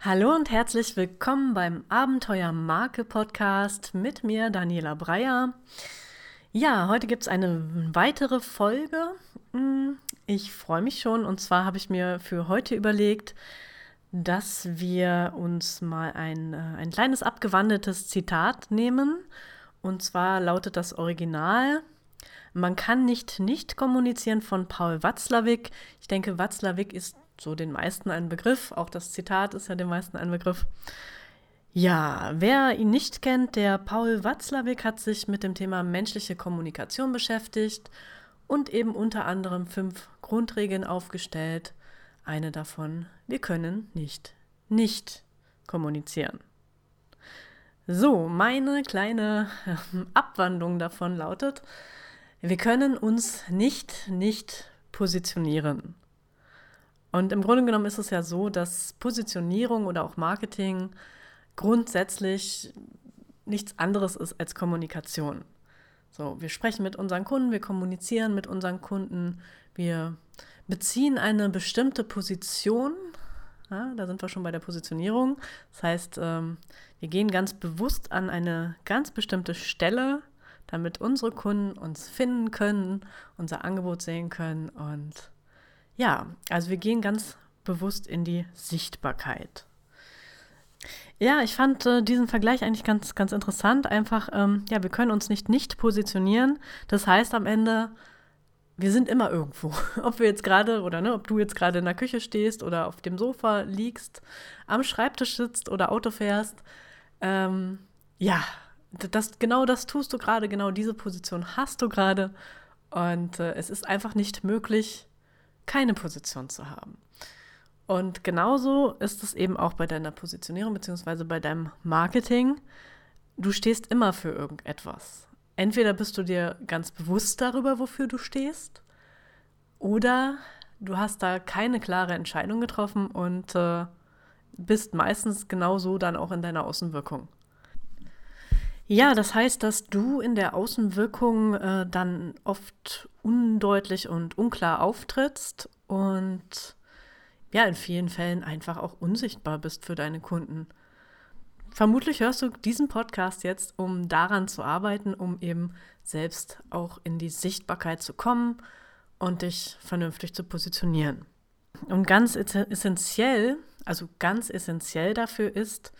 Hallo und herzlich willkommen beim Abenteuer Marke Podcast mit mir, Daniela Breyer. Ja, heute gibt es eine weitere Folge. Hm, ich freue mich schon und zwar habe ich mir für heute überlegt, dass wir uns mal ein, äh, ein kleines abgewandeltes Zitat nehmen. Und zwar lautet das Original, man kann nicht nicht kommunizieren von Paul Watzlawick. Ich denke, Watzlawick ist so den meisten ein Begriff. Auch das Zitat ist ja den meisten ein Begriff. Ja, wer ihn nicht kennt, der Paul Watzlawick hat sich mit dem Thema menschliche Kommunikation beschäftigt und eben unter anderem fünf Grundregeln aufgestellt. Eine davon, wir können nicht nicht kommunizieren. So, meine kleine Abwandlung davon lautet, wir können uns nicht nicht positionieren. Und im Grunde genommen ist es ja so, dass Positionierung oder auch Marketing grundsätzlich nichts anderes ist als Kommunikation. So, wir sprechen mit unseren Kunden, wir kommunizieren mit unseren Kunden, wir beziehen eine bestimmte Position. Ja, da sind wir schon bei der Positionierung. Das heißt, ähm, wir gehen ganz bewusst an eine ganz bestimmte Stelle, damit unsere Kunden uns finden können, unser Angebot sehen können und ja, also wir gehen ganz bewusst in die Sichtbarkeit. Ja, ich fand äh, diesen Vergleich eigentlich ganz, ganz interessant. Einfach, ähm, ja, wir können uns nicht nicht positionieren. Das heißt am Ende, wir sind immer irgendwo. Ob wir jetzt gerade oder ne, ob du jetzt gerade in der Küche stehst oder auf dem Sofa liegst, am Schreibtisch sitzt oder Auto fährst. Ähm, ja, das, genau das tust du gerade, genau diese Position hast du gerade. Und äh, es ist einfach nicht möglich, keine Position zu haben. Und genauso ist es eben auch bei deiner Positionierung bzw. bei deinem Marketing. Du stehst immer für irgendetwas. Entweder bist du dir ganz bewusst darüber, wofür du stehst, oder du hast da keine klare Entscheidung getroffen und äh, bist meistens genauso dann auch in deiner Außenwirkung. Ja, das heißt, dass du in der Außenwirkung äh, dann oft undeutlich und unklar auftrittst und ja, in vielen Fällen einfach auch unsichtbar bist für deine Kunden. Vermutlich hörst du diesen Podcast jetzt, um daran zu arbeiten, um eben selbst auch in die Sichtbarkeit zu kommen und dich vernünftig zu positionieren. Und ganz essentiell, also ganz essentiell dafür ist,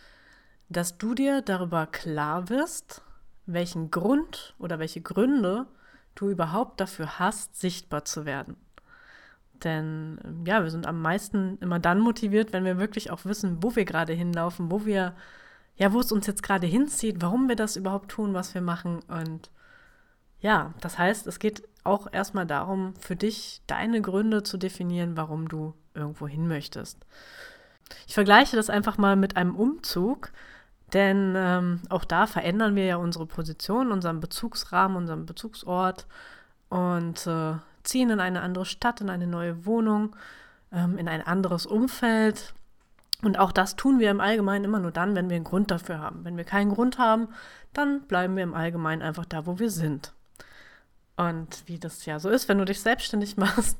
dass du dir darüber klar wirst, welchen Grund oder welche Gründe du überhaupt dafür hast, sichtbar zu werden. Denn ja, wir sind am meisten immer dann motiviert, wenn wir wirklich auch wissen, wo wir gerade hinlaufen, wo wir, ja, wo es uns jetzt gerade hinzieht, warum wir das überhaupt tun, was wir machen. Und ja, das heißt, es geht auch erstmal darum, für dich deine Gründe zu definieren, warum du irgendwo hin möchtest. Ich vergleiche das einfach mal mit einem Umzug. Denn ähm, auch da verändern wir ja unsere Position, unseren Bezugsrahmen, unseren Bezugsort und äh, ziehen in eine andere Stadt, in eine neue Wohnung, ähm, in ein anderes Umfeld. Und auch das tun wir im Allgemeinen immer nur dann, wenn wir einen Grund dafür haben. Wenn wir keinen Grund haben, dann bleiben wir im Allgemeinen einfach da, wo wir sind. Und wie das ja so ist, wenn du dich selbstständig machst,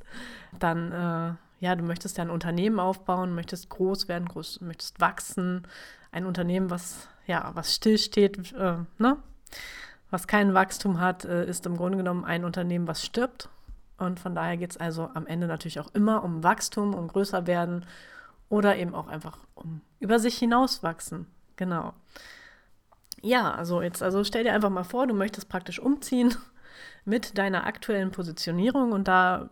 dann, äh, ja, du möchtest ja ein Unternehmen aufbauen, möchtest groß werden, groß, möchtest wachsen, ein Unternehmen, was ja, was stillsteht, äh, ne? was kein Wachstum hat, äh, ist im Grunde genommen ein Unternehmen, was stirbt. Und von daher geht es also am Ende natürlich auch immer um Wachstum, um größer werden oder eben auch einfach um über sich hinauswachsen. Genau. Ja, also jetzt, also stell dir einfach mal vor, du möchtest praktisch umziehen mit deiner aktuellen Positionierung und da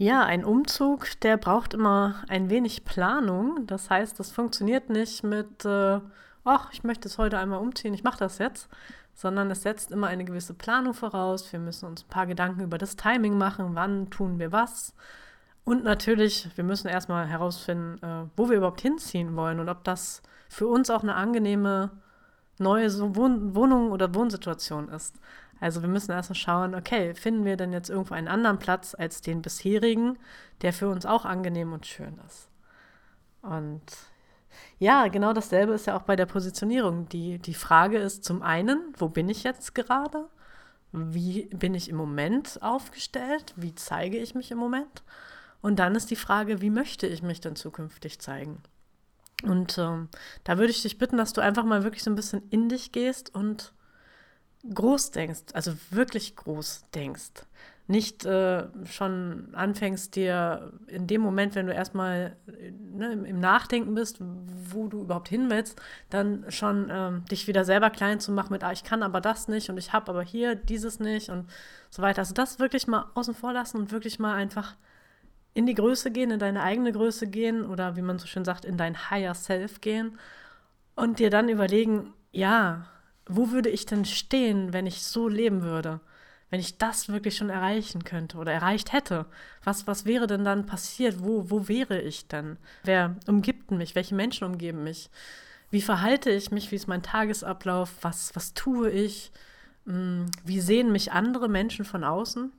ja, ein Umzug, der braucht immer ein wenig Planung. Das heißt, das funktioniert nicht mit, äh, ach, ich möchte es heute einmal umziehen, ich mache das jetzt, sondern es setzt immer eine gewisse Planung voraus. Wir müssen uns ein paar Gedanken über das Timing machen, wann tun wir was. Und natürlich, wir müssen erstmal herausfinden, äh, wo wir überhaupt hinziehen wollen und ob das für uns auch eine angenehme neue Wohn Wohnung oder Wohnsituation ist. Also wir müssen erstmal schauen, okay, finden wir denn jetzt irgendwo einen anderen Platz als den bisherigen, der für uns auch angenehm und schön ist. Und ja, genau dasselbe ist ja auch bei der Positionierung. Die, die Frage ist zum einen, wo bin ich jetzt gerade? Wie bin ich im Moment aufgestellt? Wie zeige ich mich im Moment? Und dann ist die Frage, wie möchte ich mich denn zukünftig zeigen? Und ähm, da würde ich dich bitten, dass du einfach mal wirklich so ein bisschen in dich gehst und groß denkst, also wirklich groß denkst nicht äh, schon anfängst, dir in dem Moment, wenn du erstmal ne, im, Nachdenken bist, wo du überhaupt hin willst, dann schon ähm, dich wieder selber klein zu machen mit, ah, ich kann aber das nicht und ich habe aber hier dieses nicht und so weiter. Also das wirklich mal außen vor lassen und wirklich mal einfach in die Größe gehen, in deine eigene Größe gehen oder wie man so schön sagt, in dein Higher Self gehen und dir dann überlegen, ja, wo würde ich denn stehen, wenn ich so leben würde? wenn ich das wirklich schon erreichen könnte oder erreicht hätte, was, was wäre denn dann passiert? Wo, wo wäre ich denn? Wer umgibt mich? Welche Menschen umgeben mich? Wie verhalte ich mich? Wie ist mein Tagesablauf? Was, was tue ich? Hm, wie sehen mich andere Menschen von außen?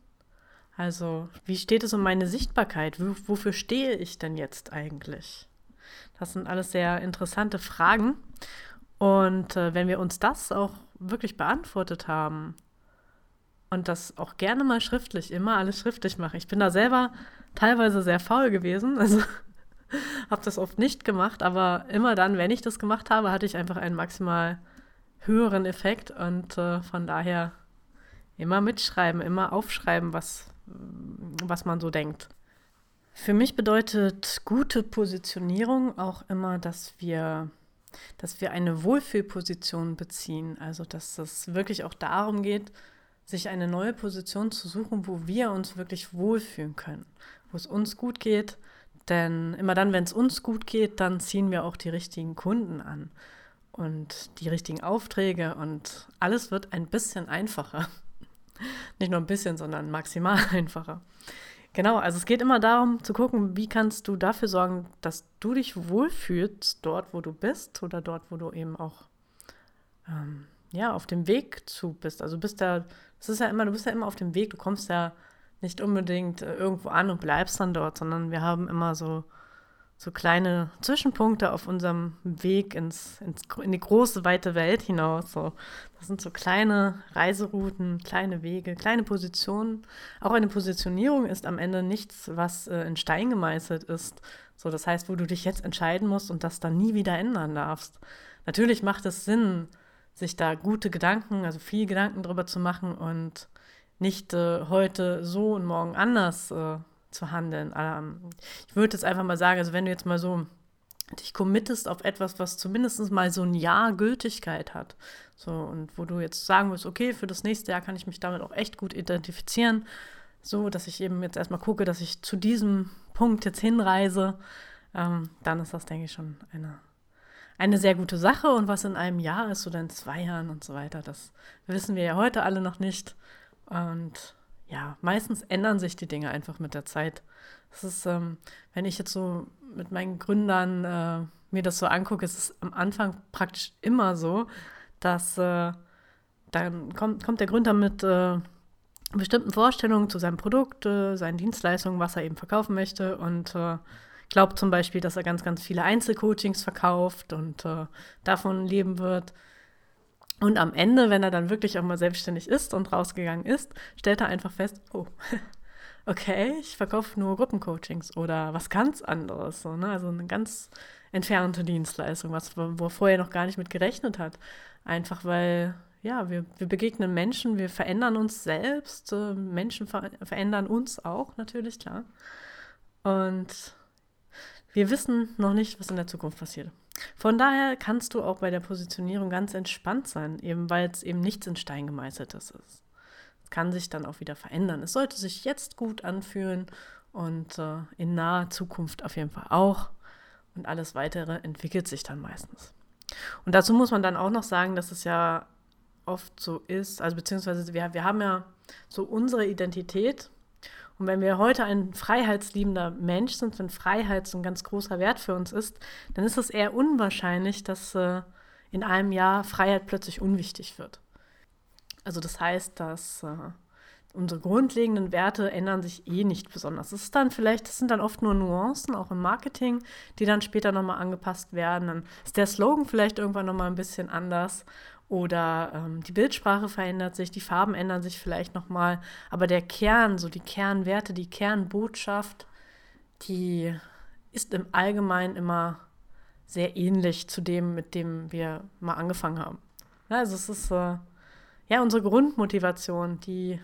Also, wie steht es um meine Sichtbarkeit? Wofür stehe ich denn jetzt eigentlich? Das sind alles sehr interessante Fragen. Und äh, wenn wir uns das auch wirklich beantwortet haben, und das auch gerne mal schriftlich, immer alles schriftlich mache. Ich bin da selber teilweise sehr faul gewesen, also habe das oft nicht gemacht, aber immer dann, wenn ich das gemacht habe, hatte ich einfach einen maximal höheren Effekt und äh, von daher immer mitschreiben, immer aufschreiben, was, was man so denkt. Für mich bedeutet gute Positionierung auch immer, dass wir, dass wir eine Wohlfühlposition beziehen. Also dass es wirklich auch darum geht, sich eine neue Position zu suchen, wo wir uns wirklich wohlfühlen können, wo es uns gut geht. Denn immer dann, wenn es uns gut geht, dann ziehen wir auch die richtigen Kunden an und die richtigen Aufträge und alles wird ein bisschen einfacher. Nicht nur ein bisschen, sondern maximal einfacher. Genau, also es geht immer darum zu gucken, wie kannst du dafür sorgen, dass du dich wohlfühlst dort, wo du bist oder dort, wo du eben auch ähm, ja, auf dem Weg zu bist. Also bist da es ist ja immer, du bist ja immer auf dem Weg, du kommst ja nicht unbedingt äh, irgendwo an und bleibst dann dort, sondern wir haben immer so, so kleine Zwischenpunkte auf unserem Weg ins, ins, in die große, weite Welt hinaus. So. Das sind so kleine Reiserouten, kleine Wege, kleine Positionen. Auch eine Positionierung ist am Ende nichts, was äh, in Stein gemeißelt ist. So, das heißt, wo du dich jetzt entscheiden musst und das dann nie wieder ändern darfst. Natürlich macht es Sinn, sich da gute Gedanken, also viel Gedanken drüber zu machen und nicht äh, heute so und morgen anders äh, zu handeln. Ähm, ich würde jetzt einfach mal sagen, also wenn du jetzt mal so dich committest auf etwas, was zumindest mal so ein Jahr Gültigkeit hat, so und wo du jetzt sagen musst, okay, für das nächste Jahr kann ich mich damit auch echt gut identifizieren, so dass ich eben jetzt erstmal gucke, dass ich zu diesem Punkt jetzt hinreise, ähm, dann ist das, denke ich, schon eine eine sehr gute Sache und was in einem Jahr ist oder in zwei Jahren und so weiter, das wissen wir ja heute alle noch nicht. Und ja, meistens ändern sich die Dinge einfach mit der Zeit. Das ist, ähm, wenn ich jetzt so mit meinen Gründern äh, mir das so angucke, ist es am Anfang praktisch immer so, dass äh, dann kommt, kommt der Gründer mit äh, bestimmten Vorstellungen zu seinem Produkt, äh, seinen Dienstleistungen, was er eben verkaufen möchte und äh, glaubt zum Beispiel, dass er ganz, ganz viele Einzelcoachings verkauft und äh, davon leben wird. Und am Ende, wenn er dann wirklich auch mal selbstständig ist und rausgegangen ist, stellt er einfach fest, oh, okay, ich verkaufe nur Gruppencoachings oder was ganz anderes. So, ne? Also eine ganz entfernte Dienstleistung, was, wo er vorher noch gar nicht mit gerechnet hat. Einfach weil, ja, wir, wir begegnen Menschen, wir verändern uns selbst, äh, Menschen ver verändern uns auch natürlich, klar. Und wir wissen noch nicht, was in der Zukunft passiert. Von daher kannst du auch bei der Positionierung ganz entspannt sein, eben weil es eben nichts in Stein gemeißeltes ist. Es kann sich dann auch wieder verändern. Es sollte sich jetzt gut anfühlen und äh, in naher Zukunft auf jeden Fall auch. Und alles weitere entwickelt sich dann meistens. Und dazu muss man dann auch noch sagen, dass es ja oft so ist, also beziehungsweise wir, wir haben ja so unsere Identität und wenn wir heute ein freiheitsliebender Mensch sind, wenn Freiheit so ein ganz großer Wert für uns ist, dann ist es eher unwahrscheinlich, dass äh, in einem Jahr Freiheit plötzlich unwichtig wird. Also das heißt, dass äh, unsere grundlegenden Werte ändern sich eh nicht besonders. Das ist dann vielleicht, das sind dann oft nur Nuancen, auch im Marketing, die dann später nochmal angepasst werden. Dann ist der Slogan vielleicht irgendwann nochmal ein bisschen anders oder ähm, die Bildsprache verändert sich, die Farben ändern sich vielleicht nochmal, aber der Kern, so die Kernwerte, die Kernbotschaft, die ist im Allgemeinen immer sehr ähnlich zu dem, mit dem wir mal angefangen haben. Also es ist äh, ja unsere Grundmotivation, die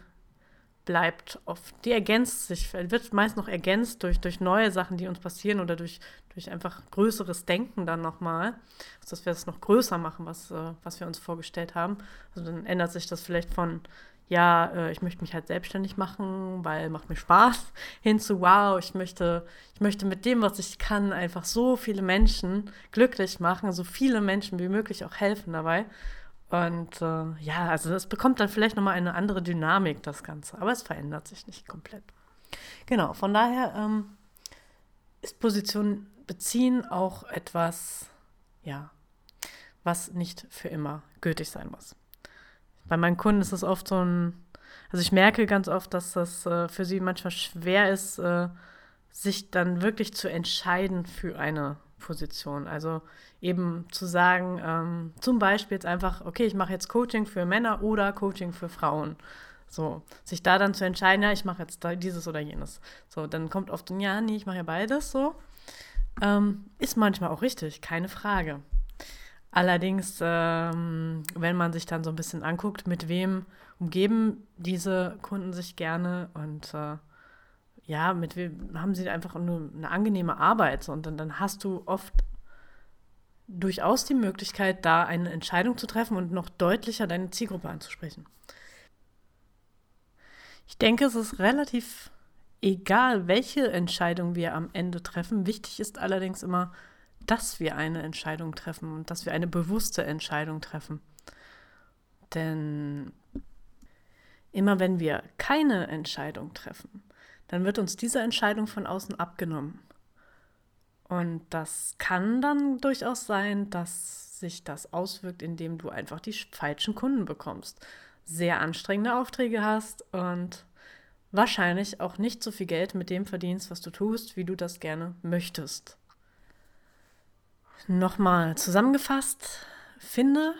bleibt oft, die ergänzt sich, wird meist noch ergänzt durch, durch neue Sachen, die uns passieren oder durch, durch einfach größeres Denken dann nochmal, also dass wir es noch größer machen, was, äh, was wir uns vorgestellt haben. Also dann ändert sich das vielleicht von, ja, äh, ich möchte mich halt selbstständig machen, weil macht mir Spaß, hin zu, wow, ich möchte, ich möchte mit dem, was ich kann, einfach so viele Menschen glücklich machen, so viele Menschen wie möglich auch helfen dabei. Und äh, ja, also es bekommt dann vielleicht nochmal eine andere Dynamik, das Ganze, aber es verändert sich nicht komplett. Genau, von daher ähm, ist Position beziehen auch etwas, ja, was nicht für immer gültig sein muss. Bei meinen Kunden ist es oft so ein, also ich merke ganz oft, dass das äh, für sie manchmal schwer ist, äh, sich dann wirklich zu entscheiden für eine Position. Also eben zu sagen, ähm, zum Beispiel jetzt einfach, okay, ich mache jetzt Coaching für Männer oder Coaching für Frauen. So, sich da dann zu entscheiden, ja, ich mache jetzt dieses oder jenes. So, dann kommt oft, ja, nee, ich mache ja beides so. Ähm, ist manchmal auch richtig, keine Frage. Allerdings, ähm, wenn man sich dann so ein bisschen anguckt, mit wem umgeben diese Kunden sich gerne und äh, ja, mit wem haben sie einfach nur eine angenehme Arbeit. Und dann, dann hast du oft durchaus die Möglichkeit, da eine Entscheidung zu treffen und noch deutlicher deine Zielgruppe anzusprechen. Ich denke, es ist relativ egal, welche Entscheidung wir am Ende treffen. Wichtig ist allerdings immer, dass wir eine Entscheidung treffen und dass wir eine bewusste Entscheidung treffen. Denn immer wenn wir keine Entscheidung treffen, dann wird uns diese Entscheidung von außen abgenommen. Und das kann dann durchaus sein, dass sich das auswirkt, indem du einfach die falschen Kunden bekommst, sehr anstrengende Aufträge hast und wahrscheinlich auch nicht so viel Geld mit dem verdienst, was du tust, wie du das gerne möchtest. Nochmal zusammengefasst, finde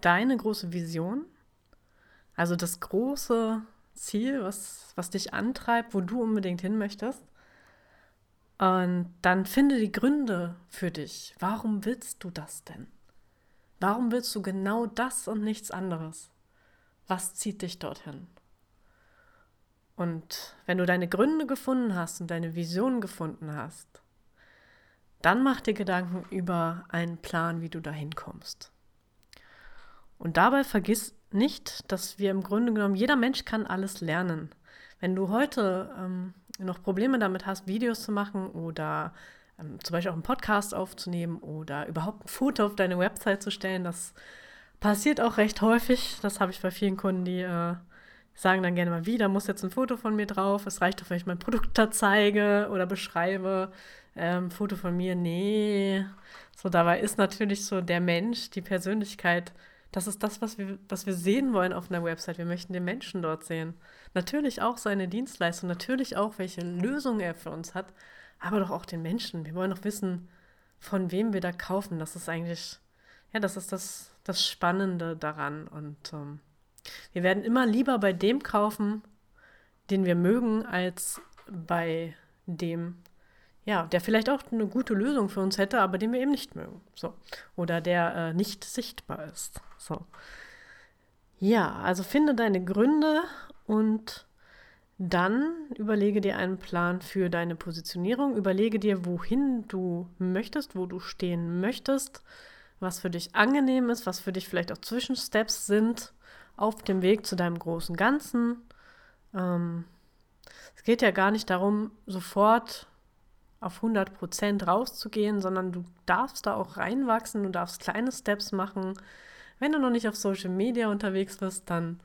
deine große Vision, also das große Ziel, was, was dich antreibt, wo du unbedingt hin möchtest. Und dann finde die Gründe für dich. Warum willst du das denn? Warum willst du genau das und nichts anderes? Was zieht dich dorthin? Und wenn du deine Gründe gefunden hast und deine Vision gefunden hast, dann mach dir Gedanken über einen Plan, wie du dahin kommst. Und dabei vergiss nicht, dass wir im Grunde genommen, jeder Mensch kann alles lernen. Wenn du heute ähm, noch Probleme damit hast, Videos zu machen oder ähm, zum Beispiel auch einen Podcast aufzunehmen oder überhaupt ein Foto auf deine Website zu stellen, das passiert auch recht häufig. Das habe ich bei vielen Kunden, die äh, sagen dann gerne mal wieder, muss jetzt ein Foto von mir drauf. Es reicht doch, wenn ich mein Produkt da zeige oder beschreibe ähm, Foto von mir, nee. So, dabei ist natürlich so der Mensch, die Persönlichkeit, das ist das, was wir, was wir sehen wollen auf einer Website. Wir möchten den Menschen dort sehen. Natürlich auch seine Dienstleistung, natürlich auch, welche Lösungen er für uns hat, aber doch auch den Menschen. Wir wollen doch wissen, von wem wir da kaufen. Das ist eigentlich, ja, das ist das, das Spannende daran. Und ähm, wir werden immer lieber bei dem kaufen, den wir mögen, als bei dem, ja, der vielleicht auch eine gute Lösung für uns hätte, aber den wir eben nicht mögen. So. Oder der äh, nicht sichtbar ist. So. Ja, also finde deine Gründe und dann überlege dir einen Plan für deine Positionierung. Überlege dir, wohin du möchtest, wo du stehen möchtest, was für dich angenehm ist, was für dich vielleicht auch Zwischensteps sind auf dem Weg zu deinem großen Ganzen. Ähm, es geht ja gar nicht darum, sofort auf 100 Prozent rauszugehen, sondern du darfst da auch reinwachsen, du darfst kleine Steps machen. Wenn du noch nicht auf Social Media unterwegs bist, dann,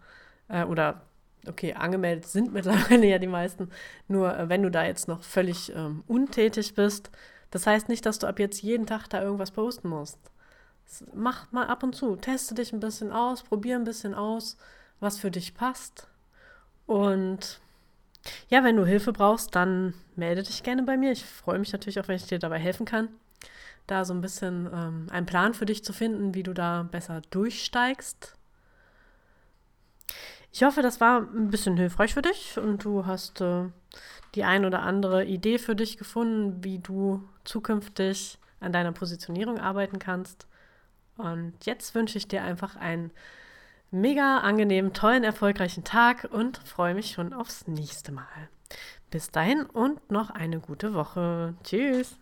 äh, oder, okay, angemeldet sind mittlerweile ja die meisten, nur äh, wenn du da jetzt noch völlig ähm, untätig bist, das heißt nicht, dass du ab jetzt jeden Tag da irgendwas posten musst. Mach mal ab und zu, teste dich ein bisschen aus, probier ein bisschen aus, was für dich passt. Und ja, wenn du Hilfe brauchst, dann melde dich gerne bei mir. Ich freue mich natürlich auch, wenn ich dir dabei helfen kann, da so ein bisschen ähm, einen Plan für dich zu finden, wie du da besser durchsteigst. Ich hoffe, das war ein bisschen hilfreich für dich und du hast äh, die ein oder andere Idee für dich gefunden, wie du zukünftig an deiner Positionierung arbeiten kannst. Und jetzt wünsche ich dir einfach einen mega angenehmen, tollen, erfolgreichen Tag und freue mich schon aufs nächste Mal. Bis dahin und noch eine gute Woche. Tschüss.